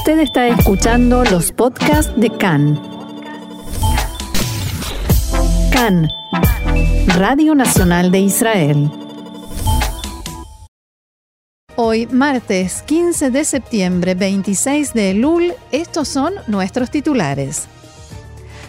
Usted está escuchando los podcasts de CAN. CAN, Radio Nacional de Israel. Hoy, martes 15 de septiembre, 26 de Elul, estos son nuestros titulares.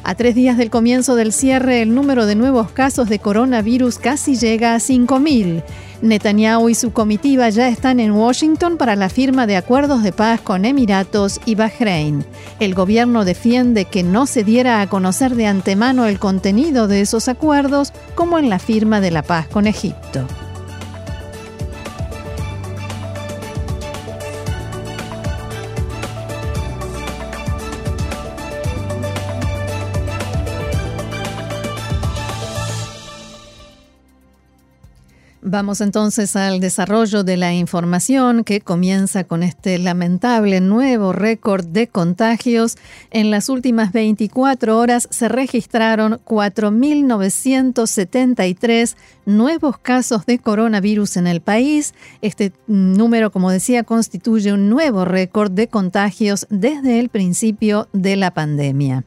A tres días del comienzo del cierre, el número de nuevos casos de coronavirus casi llega a 5.000. Netanyahu y su comitiva ya están en Washington para la firma de acuerdos de paz con Emiratos y Bahrein. El gobierno defiende que no se diera a conocer de antemano el contenido de esos acuerdos, como en la firma de la paz con Egipto. Vamos entonces al desarrollo de la información que comienza con este lamentable nuevo récord de contagios. En las últimas 24 horas se registraron 4.973 nuevos casos de coronavirus en el país. Este número, como decía, constituye un nuevo récord de contagios desde el principio de la pandemia.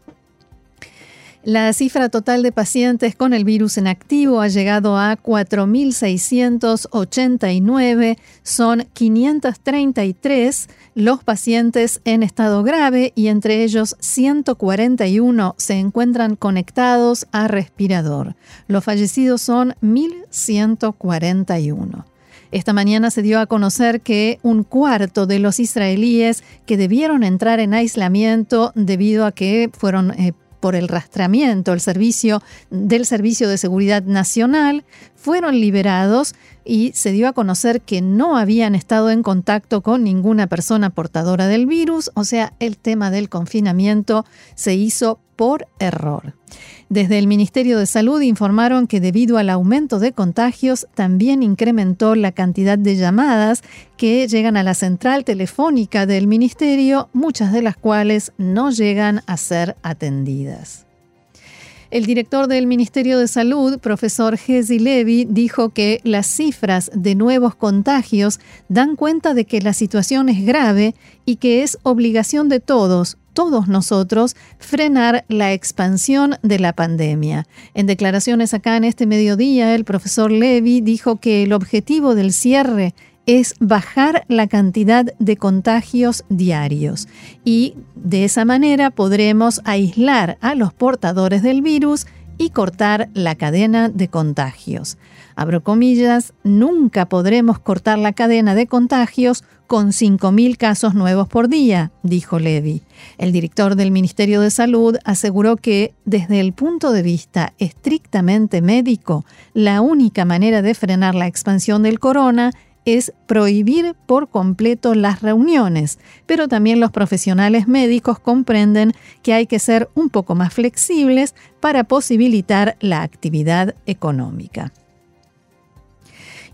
La cifra total de pacientes con el virus en activo ha llegado a 4.689. Son 533 los pacientes en estado grave y entre ellos 141 se encuentran conectados a respirador. Los fallecidos son 1.141. Esta mañana se dio a conocer que un cuarto de los israelíes que debieron entrar en aislamiento debido a que fueron eh, por el rastramiento el servicio del Servicio de Seguridad Nacional fueron liberados y se dio a conocer que no habían estado en contacto con ninguna persona portadora del virus, o sea, el tema del confinamiento se hizo por error. Desde el Ministerio de Salud informaron que debido al aumento de contagios también incrementó la cantidad de llamadas que llegan a la central telefónica del Ministerio, muchas de las cuales no llegan a ser atendidas. El director del Ministerio de Salud, profesor Gezi Levy, dijo que las cifras de nuevos contagios dan cuenta de que la situación es grave y que es obligación de todos, todos nosotros frenar la expansión de la pandemia. En declaraciones acá en este mediodía, el profesor Levy dijo que el objetivo del cierre es bajar la cantidad de contagios diarios y de esa manera podremos aislar a los portadores del virus y cortar la cadena de contagios. Abro comillas, nunca podremos cortar la cadena de contagios con 5.000 casos nuevos por día, dijo Levy. El director del Ministerio de Salud aseguró que, desde el punto de vista estrictamente médico, la única manera de frenar la expansión del corona es prohibir por completo las reuniones, pero también los profesionales médicos comprenden que hay que ser un poco más flexibles para posibilitar la actividad económica.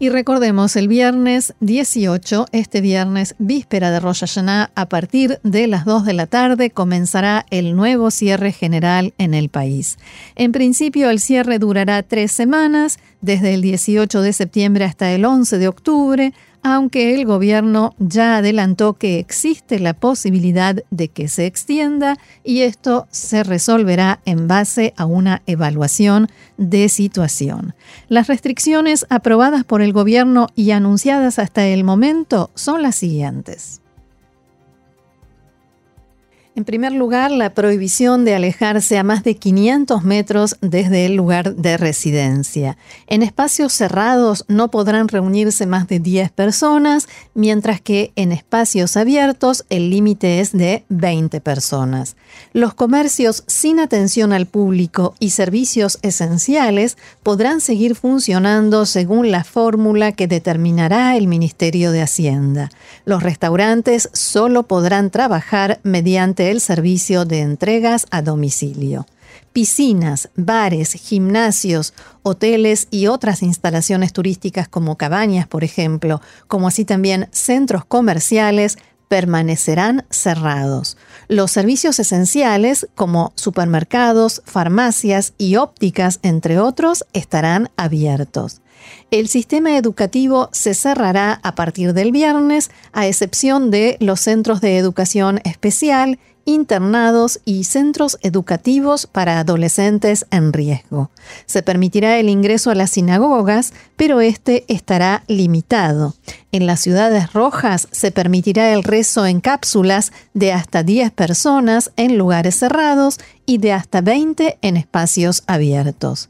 Y recordemos, el viernes 18, este viernes, víspera de Rosh Hashanah, a partir de las 2 de la tarde comenzará el nuevo cierre general en el país. En principio, el cierre durará tres semanas, desde el 18 de septiembre hasta el 11 de octubre, aunque el gobierno ya adelantó que existe la posibilidad de que se extienda y esto se resolverá en base a una evaluación de situación. Las restricciones aprobadas por el gobierno y anunciadas hasta el momento son las siguientes. En primer lugar, la prohibición de alejarse a más de 500 metros desde el lugar de residencia. En espacios cerrados no podrán reunirse más de 10 personas, mientras que en espacios abiertos el límite es de 20 personas. Los comercios sin atención al público y servicios esenciales podrán seguir funcionando según la fórmula que determinará el Ministerio de Hacienda. Los restaurantes solo podrán trabajar mediante el servicio de entregas a domicilio. Piscinas, bares, gimnasios, hoteles y otras instalaciones turísticas como cabañas, por ejemplo, como así también centros comerciales, permanecerán cerrados. Los servicios esenciales, como supermercados, farmacias y ópticas, entre otros, estarán abiertos. El sistema educativo se cerrará a partir del viernes, a excepción de los centros de educación especial, internados y centros educativos para adolescentes en riesgo. Se permitirá el ingreso a las sinagogas, pero este estará limitado. En las ciudades rojas se permitirá el rezo en cápsulas de hasta 10 personas en lugares cerrados y de hasta 20 en espacios abiertos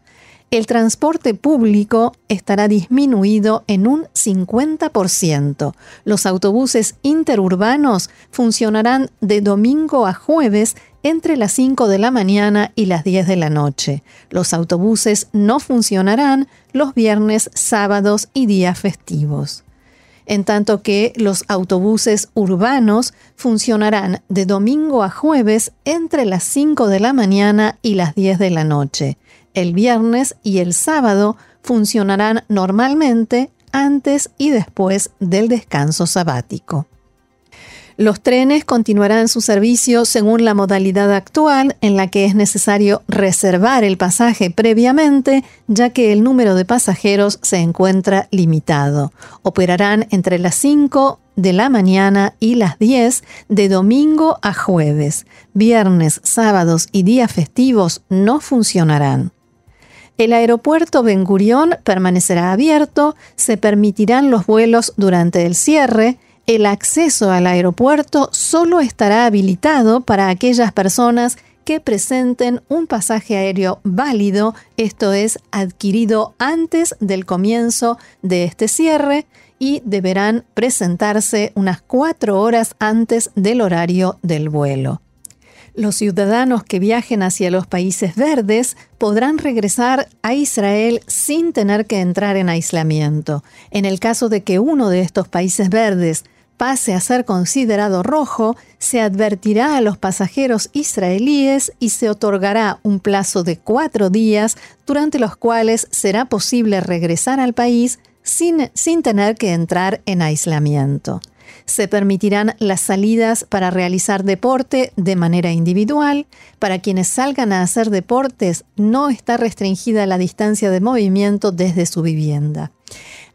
el transporte público estará disminuido en un 50%. Los autobuses interurbanos funcionarán de domingo a jueves entre las 5 de la mañana y las 10 de la noche. Los autobuses no funcionarán los viernes, sábados y días festivos. En tanto que los autobuses urbanos funcionarán de domingo a jueves entre las 5 de la mañana y las 10 de la noche el viernes y el sábado funcionarán normalmente antes y después del descanso sabático. Los trenes continuarán su servicio según la modalidad actual en la que es necesario reservar el pasaje previamente, ya que el número de pasajeros se encuentra limitado. Operarán entre las 5 de la mañana y las 10 de domingo a jueves. Viernes, sábados y días festivos no funcionarán. El aeropuerto Ben Gurión permanecerá abierto, se permitirán los vuelos durante el cierre, el acceso al aeropuerto solo estará habilitado para aquellas personas que presenten un pasaje aéreo válido, esto es, adquirido antes del comienzo de este cierre, y deberán presentarse unas cuatro horas antes del horario del vuelo. Los ciudadanos que viajen hacia los países verdes podrán regresar a Israel sin tener que entrar en aislamiento. En el caso de que uno de estos países verdes pase a ser considerado rojo, se advertirá a los pasajeros israelíes y se otorgará un plazo de cuatro días durante los cuales será posible regresar al país sin, sin tener que entrar en aislamiento. Se permitirán las salidas para realizar deporte de manera individual. Para quienes salgan a hacer deportes no está restringida la distancia de movimiento desde su vivienda.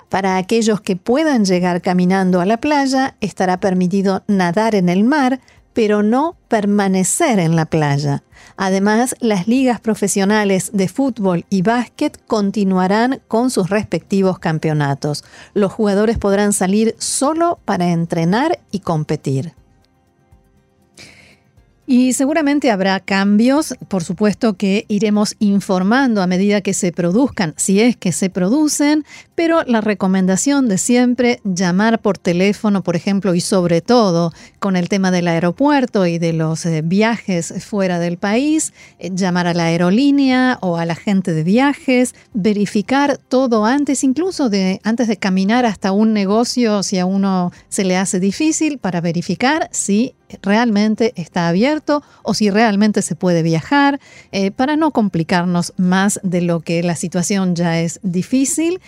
Para aquellos que puedan llegar caminando a la playa, estará permitido nadar en el mar, pero no permanecer en la playa. Además, las ligas profesionales de fútbol y básquet continuarán con sus respectivos campeonatos. Los jugadores podrán salir solo para entrenar y competir. Y seguramente habrá cambios, por supuesto que iremos informando a medida que se produzcan, si es que se producen, pero la recomendación de siempre, llamar por teléfono, por ejemplo, y sobre todo con el tema del aeropuerto y de los eh, viajes fuera del país, eh, llamar a la aerolínea o a la gente de viajes, verificar todo antes, incluso de antes de caminar hasta un negocio, si a uno se le hace difícil, para verificar si realmente está abierto o si realmente se puede viajar, eh, para no complicarnos más de lo que la situación ya es difícil.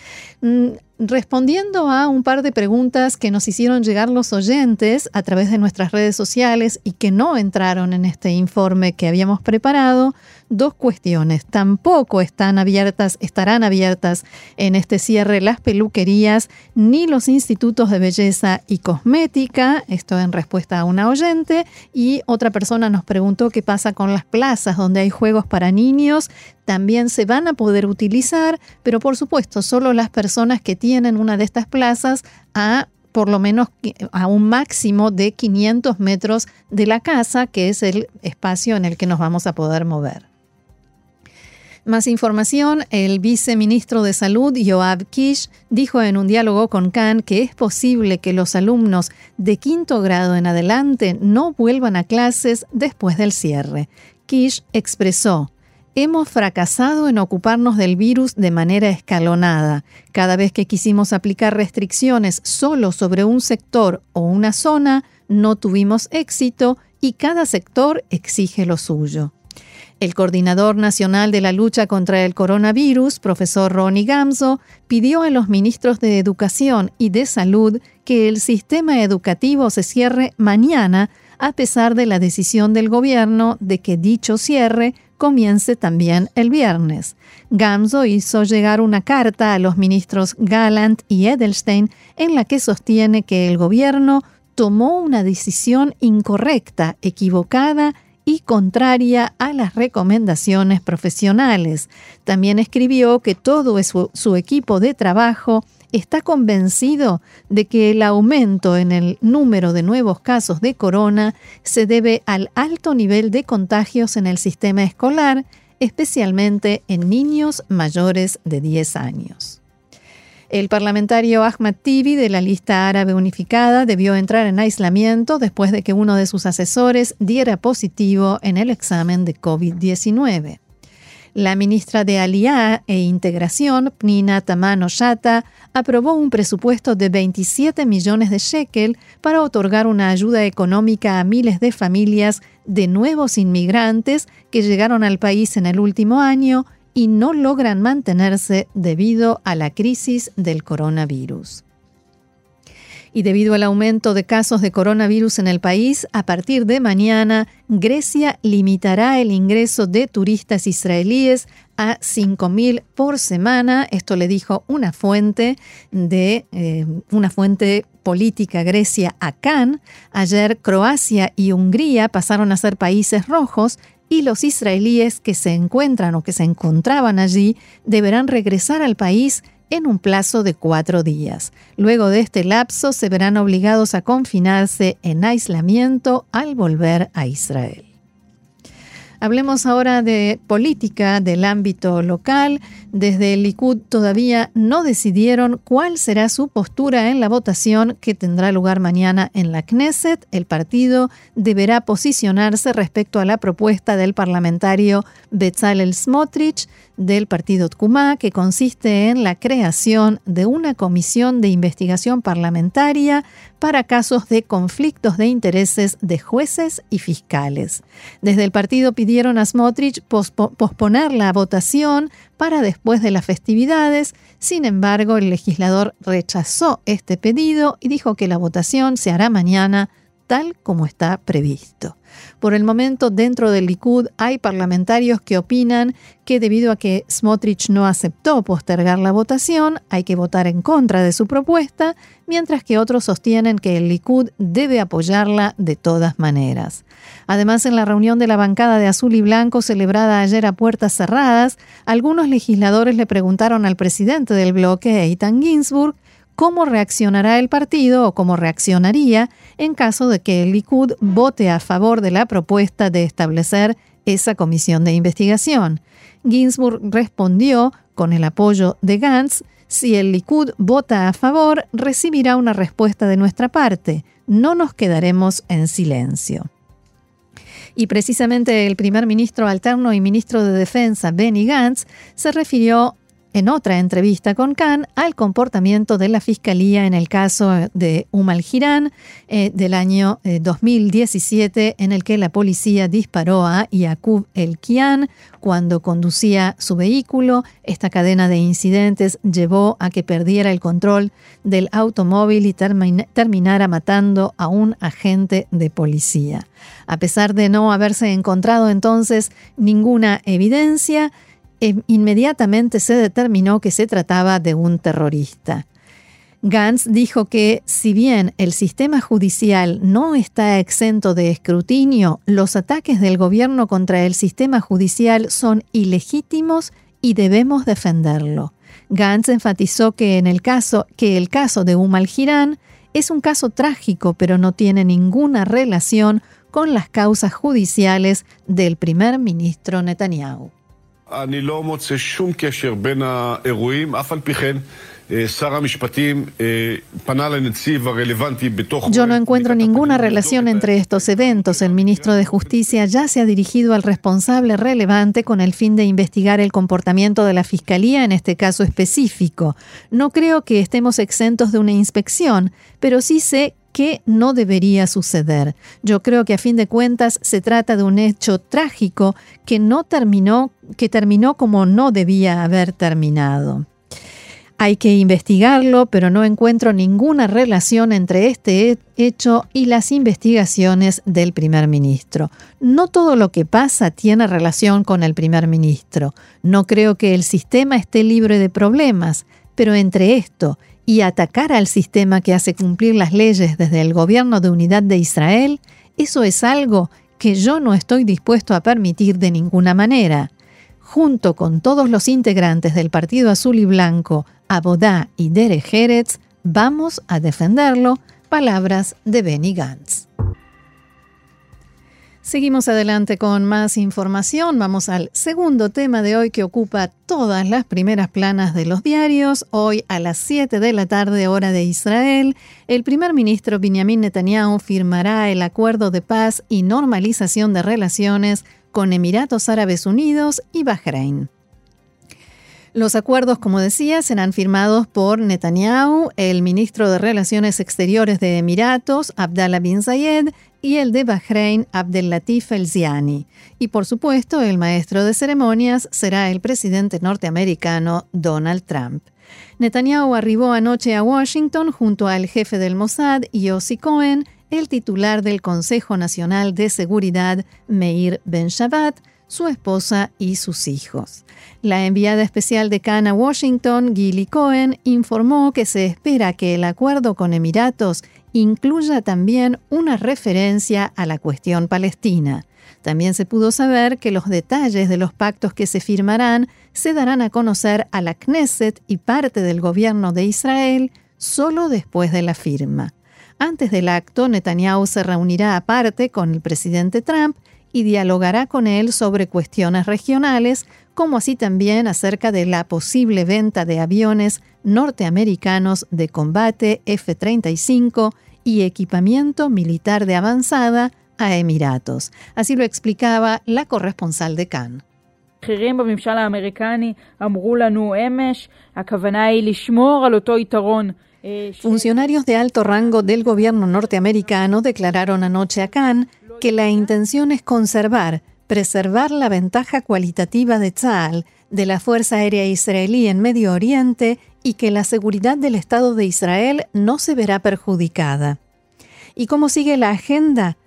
Respondiendo a un par de preguntas que nos hicieron llegar los oyentes a través de nuestras redes sociales y que no entraron en este informe que habíamos preparado, dos cuestiones. Tampoco están abiertas, estarán abiertas en este cierre las peluquerías ni los institutos de belleza y cosmética, esto en respuesta a una oyente, y otra persona nos preguntó qué pasa con las plazas donde hay juegos para niños, también se van a poder utilizar, pero por supuesto solo las personas que tienen una de estas plazas a por lo menos a un máximo de 500 metros de la casa, que es el espacio en el que nos vamos a poder mover. Más información, el viceministro de Salud, Joab Kish, dijo en un diálogo con Khan que es posible que los alumnos de quinto grado en adelante no vuelvan a clases después del cierre. Kish expresó, Hemos fracasado en ocuparnos del virus de manera escalonada. Cada vez que quisimos aplicar restricciones solo sobre un sector o una zona, no tuvimos éxito y cada sector exige lo suyo. El coordinador nacional de la lucha contra el coronavirus, profesor Ronnie Gamzo, pidió a los ministros de Educación y de Salud que el sistema educativo se cierre mañana, a pesar de la decisión del gobierno de que dicho cierre comience también el viernes. Gamzo hizo llegar una carta a los ministros Gallant y Edelstein en la que sostiene que el gobierno tomó una decisión incorrecta, equivocada y contraria a las recomendaciones profesionales. También escribió que todo su, su equipo de trabajo está convencido de que el aumento en el número de nuevos casos de corona se debe al alto nivel de contagios en el sistema escolar, especialmente en niños mayores de 10 años. El parlamentario Ahmad Tibi de la lista árabe unificada debió entrar en aislamiento después de que uno de sus asesores diera positivo en el examen de COVID-19. La ministra de Aliá e Integración, Pnina Tamano Shata, aprobó un presupuesto de 27 millones de shekel para otorgar una ayuda económica a miles de familias de nuevos inmigrantes que llegaron al país en el último año y no logran mantenerse debido a la crisis del coronavirus y debido al aumento de casos de coronavirus en el país, a partir de mañana, Grecia limitará el ingreso de turistas israelíes a 5.000 por semana. Esto le dijo una fuente de eh, una fuente política Grecia a Cannes. Ayer Croacia y Hungría pasaron a ser países rojos y los israelíes que se encuentran o que se encontraban allí deberán regresar al país en un plazo de cuatro días. Luego de este lapso se verán obligados a confinarse en aislamiento al volver a Israel. Hablemos ahora de política del ámbito local. Desde el Likud todavía no decidieron cuál será su postura en la votación que tendrá lugar mañana en la Knesset. El partido deberá posicionarse respecto a la propuesta del parlamentario Bezalel Smotrich del partido Tkumá, que consiste en la creación de una comisión de investigación parlamentaria para casos de conflictos de intereses de jueces y fiscales. Desde el partido pidieron a Smotrich posponer la votación para después de las festividades, sin embargo el legislador rechazó este pedido y dijo que la votación se hará mañana tal como está previsto. Por el momento, dentro del Likud hay parlamentarios que opinan que debido a que Smotrich no aceptó postergar la votación, hay que votar en contra de su propuesta, mientras que otros sostienen que el Likud debe apoyarla de todas maneras. Además, en la reunión de la bancada de azul y blanco celebrada ayer a puertas cerradas, algunos legisladores le preguntaron al presidente del bloque, Eitan Ginsburg, cómo reaccionará el partido o cómo reaccionaría en caso de que el Likud vote a favor de la propuesta de establecer esa comisión de investigación. Ginsburg respondió, con el apoyo de Gantz, si el Likud vota a favor, recibirá una respuesta de nuestra parte. No nos quedaremos en silencio. Y precisamente el primer ministro alterno y ministro de Defensa, Benny Gantz, se refirió en otra entrevista con Khan al comportamiento de la Fiscalía en el caso de Umal Girán eh, del año 2017 eh, en el que la policía disparó a Yakub El Kian cuando conducía su vehículo. Esta cadena de incidentes llevó a que perdiera el control del automóvil y terminara matando a un agente de policía. A pesar de no haberse encontrado entonces ninguna evidencia, inmediatamente se determinó que se trataba de un terrorista. Gantz dijo que si bien el sistema judicial no está exento de escrutinio, los ataques del gobierno contra el sistema judicial son ilegítimos y debemos defenderlo. Gantz enfatizó que en el caso que el caso de Umal Girán es un caso trágico, pero no tiene ninguna relación con las causas judiciales del primer ministro Netanyahu. Yo no encuentro ninguna relación entre estos eventos. El ministro de Justicia ya se ha dirigido al responsable relevante con el fin de investigar el comportamiento de la Fiscalía en este caso específico. No creo que estemos exentos de una inspección, pero sí sé que no debería suceder. Yo creo que a fin de cuentas se trata de un hecho trágico que no terminó, que terminó como no debía haber terminado. Hay que investigarlo, pero no encuentro ninguna relación entre este hecho y las investigaciones del primer ministro. No todo lo que pasa tiene relación con el primer ministro. No creo que el sistema esté libre de problemas, pero entre esto y atacar al sistema que hace cumplir las leyes desde el gobierno de unidad de Israel, eso es algo que yo no estoy dispuesto a permitir de ninguna manera. Junto con todos los integrantes del Partido Azul y Blanco, Abodá y Derek Jerez, vamos a defenderlo. Palabras de Benny Gantz. Seguimos adelante con más información. Vamos al segundo tema de hoy que ocupa todas las primeras planas de los diarios. Hoy a las 7 de la tarde hora de Israel, el primer ministro Benjamin Netanyahu firmará el acuerdo de paz y normalización de relaciones con Emiratos Árabes Unidos y Bahrein. Los acuerdos, como decía, serán firmados por Netanyahu, el ministro de Relaciones Exteriores de Emiratos, Abdallah bin Zayed, y el de Bahrein, Abdel Latif El Ziani. Y por supuesto, el maestro de ceremonias será el presidente norteamericano Donald Trump. Netanyahu arribó anoche a Washington junto al jefe del Mossad, Yossi Cohen, el titular del Consejo Nacional de Seguridad, Meir Ben Shabbat, su esposa y sus hijos. La enviada especial de Cannes a Washington, Gilly Cohen, informó que se espera que el acuerdo con Emiratos incluya también una referencia a la cuestión palestina. También se pudo saber que los detalles de los pactos que se firmarán se darán a conocer a la Knesset y parte del gobierno de Israel solo después de la firma. Antes del acto, Netanyahu se reunirá aparte con el presidente Trump y dialogará con él sobre cuestiones regionales, como así también acerca de la posible venta de aviones norteamericanos de combate F-35 y equipamiento militar de avanzada a Emiratos. Así lo explicaba la corresponsal de Cannes. Funcionarios de alto rango del gobierno norteamericano declararon anoche a Cannes que la intención es conservar, preservar la ventaja cualitativa de Tzal, de la Fuerza Aérea Israelí en Medio Oriente y que la seguridad del Estado de Israel no se verá perjudicada. ¿Y cómo sigue la agenda?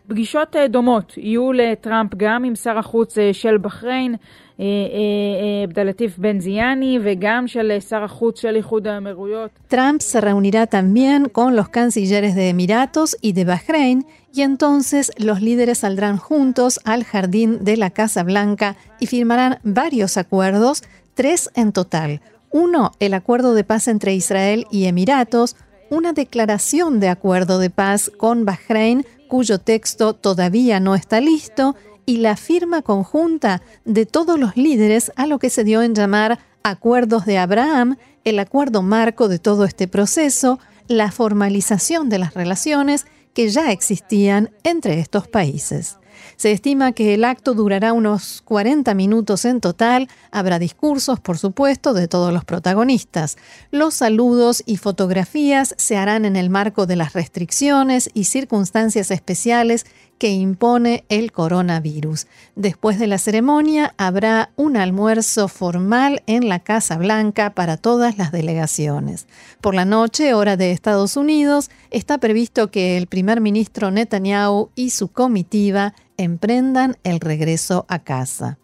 Trump se reunirá también con los cancilleres de Emiratos y de Bahrein y entonces los líderes saldrán juntos al jardín de la Casa Blanca y firmarán varios acuerdos, tres en total. Uno, el acuerdo de paz entre Israel y Emiratos, una declaración de acuerdo de paz con Bahrein, cuyo texto todavía no está listo, y la firma conjunta de todos los líderes a lo que se dio en llamar Acuerdos de Abraham, el acuerdo marco de todo este proceso, la formalización de las relaciones que ya existían entre estos países. Se estima que el acto durará unos 40 minutos en total. Habrá discursos, por supuesto, de todos los protagonistas. Los saludos y fotografías se harán en el marco de las restricciones y circunstancias especiales que impone el coronavirus. Después de la ceremonia habrá un almuerzo formal en la Casa Blanca para todas las delegaciones. Por la noche, hora de Estados Unidos, está previsto que el primer ministro Netanyahu y su comitiva emprendan el regreso a casa.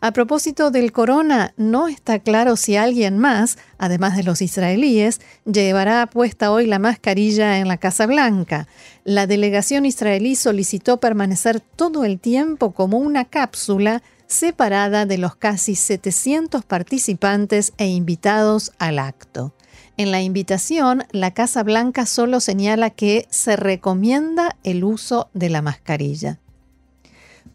A propósito del corona, no está claro si alguien más, además de los israelíes, llevará puesta hoy la mascarilla en la Casa Blanca. La delegación israelí solicitó permanecer todo el tiempo como una cápsula separada de los casi 700 participantes e invitados al acto. En la invitación, la Casa Blanca solo señala que se recomienda el uso de la mascarilla.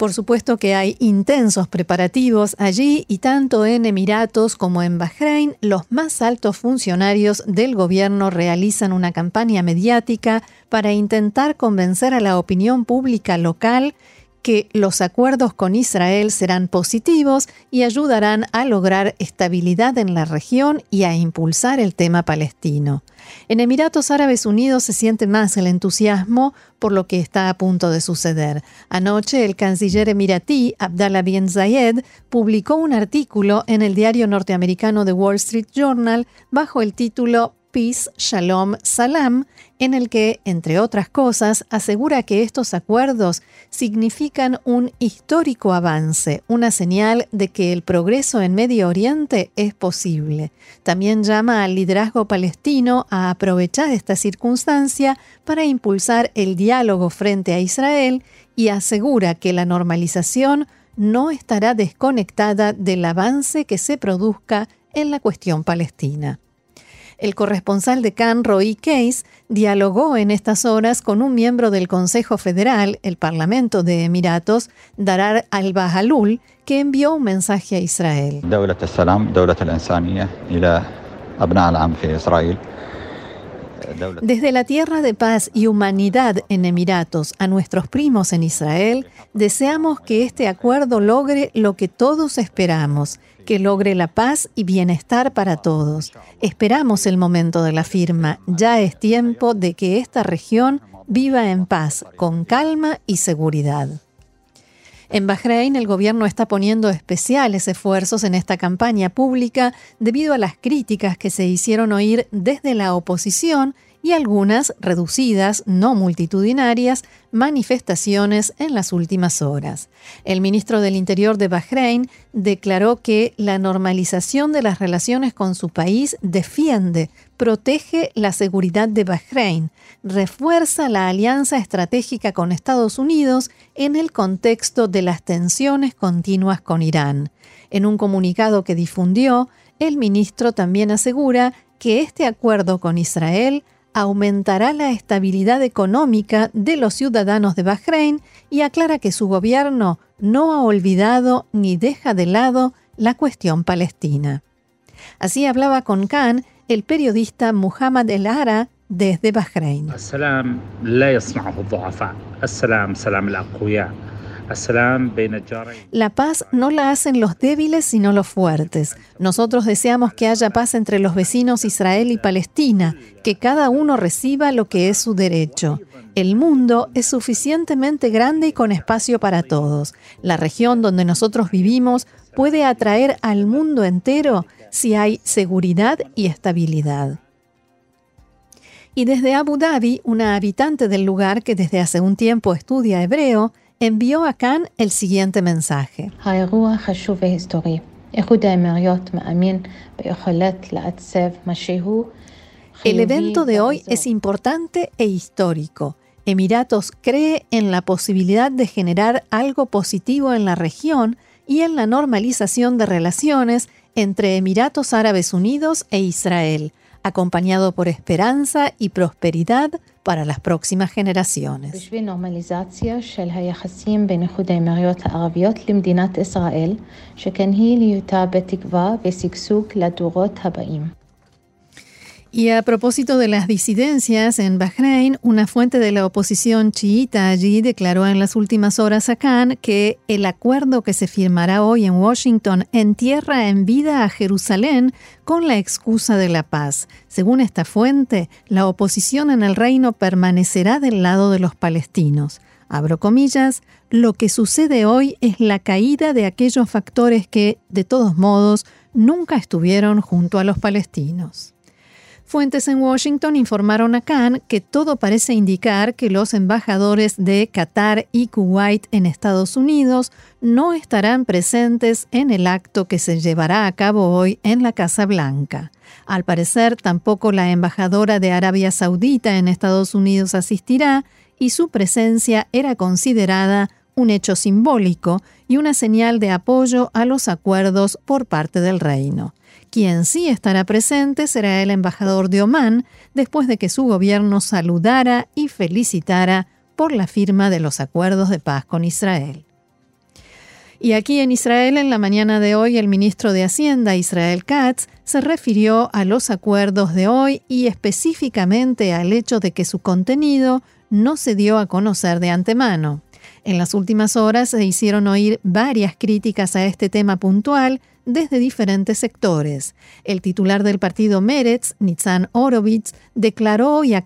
Por supuesto que hay intensos preparativos allí y tanto en Emiratos como en Bahrein los más altos funcionarios del gobierno realizan una campaña mediática para intentar convencer a la opinión pública local que los acuerdos con Israel serán positivos y ayudarán a lograr estabilidad en la región y a impulsar el tema palestino. En Emiratos Árabes Unidos se siente más el entusiasmo por lo que está a punto de suceder. Anoche el canciller emiratí Abdallah bin Zayed publicó un artículo en el diario norteamericano The Wall Street Journal bajo el título Peace, Shalom, Salam, en el que, entre otras cosas, asegura que estos acuerdos significan un histórico avance, una señal de que el progreso en Medio Oriente es posible. También llama al liderazgo palestino a aprovechar esta circunstancia para impulsar el diálogo frente a Israel y asegura que la normalización no estará desconectada del avance que se produzca en la cuestión palestina. El corresponsal de Cannes, Roy Case, dialogó en estas horas con un miembro del Consejo Federal, el Parlamento de Emiratos, Darar al-Bahalul, que envió un mensaje a Israel. Desde la tierra de paz y humanidad en Emiratos a nuestros primos en Israel, deseamos que este acuerdo logre lo que todos esperamos, que logre la paz y bienestar para todos. Esperamos el momento de la firma. Ya es tiempo de que esta región viva en paz, con calma y seguridad. En Bahrein, el gobierno está poniendo especiales esfuerzos en esta campaña pública debido a las críticas que se hicieron oír desde la oposición y algunas reducidas, no multitudinarias, manifestaciones en las últimas horas. El ministro del Interior de Bahrein declaró que la normalización de las relaciones con su país defiende, protege la seguridad de Bahrein, refuerza la alianza estratégica con Estados Unidos en el contexto de las tensiones continuas con Irán. En un comunicado que difundió, el ministro también asegura que este acuerdo con Israel aumentará la estabilidad económica de los ciudadanos de Bahrein y aclara que su gobierno no ha olvidado ni deja de lado la cuestión palestina. Así hablaba con Khan el periodista Muhammad El Ara desde Bahrein. La paz no la hacen los débiles sino los fuertes. Nosotros deseamos que haya paz entre los vecinos Israel y Palestina, que cada uno reciba lo que es su derecho. El mundo es suficientemente grande y con espacio para todos. La región donde nosotros vivimos puede atraer al mundo entero si hay seguridad y estabilidad. Y desde Abu Dhabi, una habitante del lugar que desde hace un tiempo estudia hebreo, envió a Khan el siguiente mensaje. El evento de hoy es importante e histórico. Emiratos cree en la posibilidad de generar algo positivo en la región y en la normalización de relaciones entre Emiratos Árabes Unidos e Israel, acompañado por esperanza y prosperidad para las próximas generaciones. Y a propósito de las disidencias en Bahrein, una fuente de la oposición chiita allí declaró en las últimas horas a Khan que el acuerdo que se firmará hoy en Washington entierra en vida a Jerusalén con la excusa de la paz. Según esta fuente, la oposición en el reino permanecerá del lado de los palestinos. Abro comillas, lo que sucede hoy es la caída de aquellos factores que, de todos modos, nunca estuvieron junto a los palestinos. Fuentes en Washington informaron a Khan que todo parece indicar que los embajadores de Qatar y Kuwait en Estados Unidos no estarán presentes en el acto que se llevará a cabo hoy en la Casa Blanca. Al parecer, tampoco la embajadora de Arabia Saudita en Estados Unidos asistirá y su presencia era considerada un hecho simbólico y una señal de apoyo a los acuerdos por parte del reino. Quien sí estará presente será el embajador de Omán, después de que su gobierno saludara y felicitara por la firma de los acuerdos de paz con Israel. Y aquí en Israel, en la mañana de hoy, el ministro de Hacienda, Israel Katz, se refirió a los acuerdos de hoy y específicamente al hecho de que su contenido no se dio a conocer de antemano. En las últimas horas se hicieron oír varias críticas a este tema puntual desde diferentes sectores. El titular del partido Meretz, Nitzan Orovitz, declaró hoy a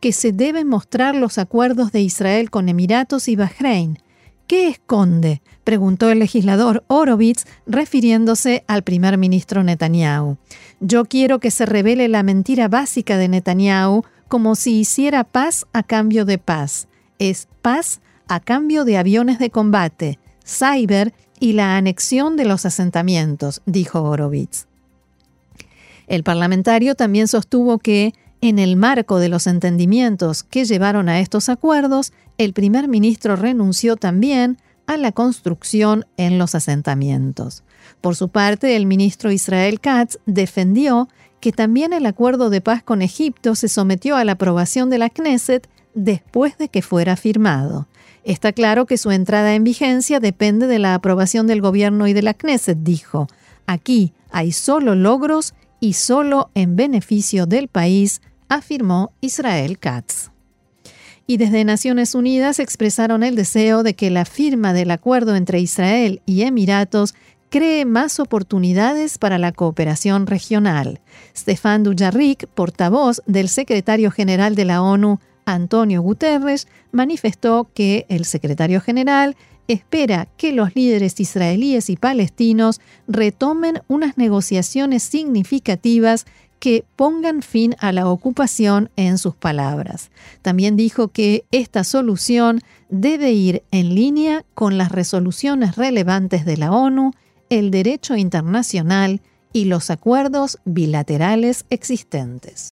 que se deben mostrar los acuerdos de Israel con Emiratos y Bahrein. ¿Qué esconde? preguntó el legislador Orovitz, refiriéndose al primer ministro Netanyahu. Yo quiero que se revele la mentira básica de Netanyahu como si hiciera paz a cambio de paz. Es paz a cambio de aviones de combate, cyber y la anexión de los asentamientos, dijo Horowitz. El parlamentario también sostuvo que, en el marco de los entendimientos que llevaron a estos acuerdos, el primer ministro renunció también a la construcción en los asentamientos. Por su parte, el ministro Israel Katz defendió que también el acuerdo de paz con Egipto se sometió a la aprobación de la Knesset después de que fuera firmado. Está claro que su entrada en vigencia depende de la aprobación del gobierno y de la Knesset, dijo. Aquí hay solo logros y solo en beneficio del país, afirmó Israel Katz. Y desde Naciones Unidas expresaron el deseo de que la firma del acuerdo entre Israel y Emiratos cree más oportunidades para la cooperación regional. Stefan Dujarric, portavoz del secretario general de la ONU, Antonio Guterres, manifestó que el secretario general espera que los líderes israelíes y palestinos retomen unas negociaciones significativas que pongan fin a la ocupación en sus palabras. También dijo que esta solución debe ir en línea con las resoluciones relevantes de la ONU, el derecho internacional y los acuerdos bilaterales existentes.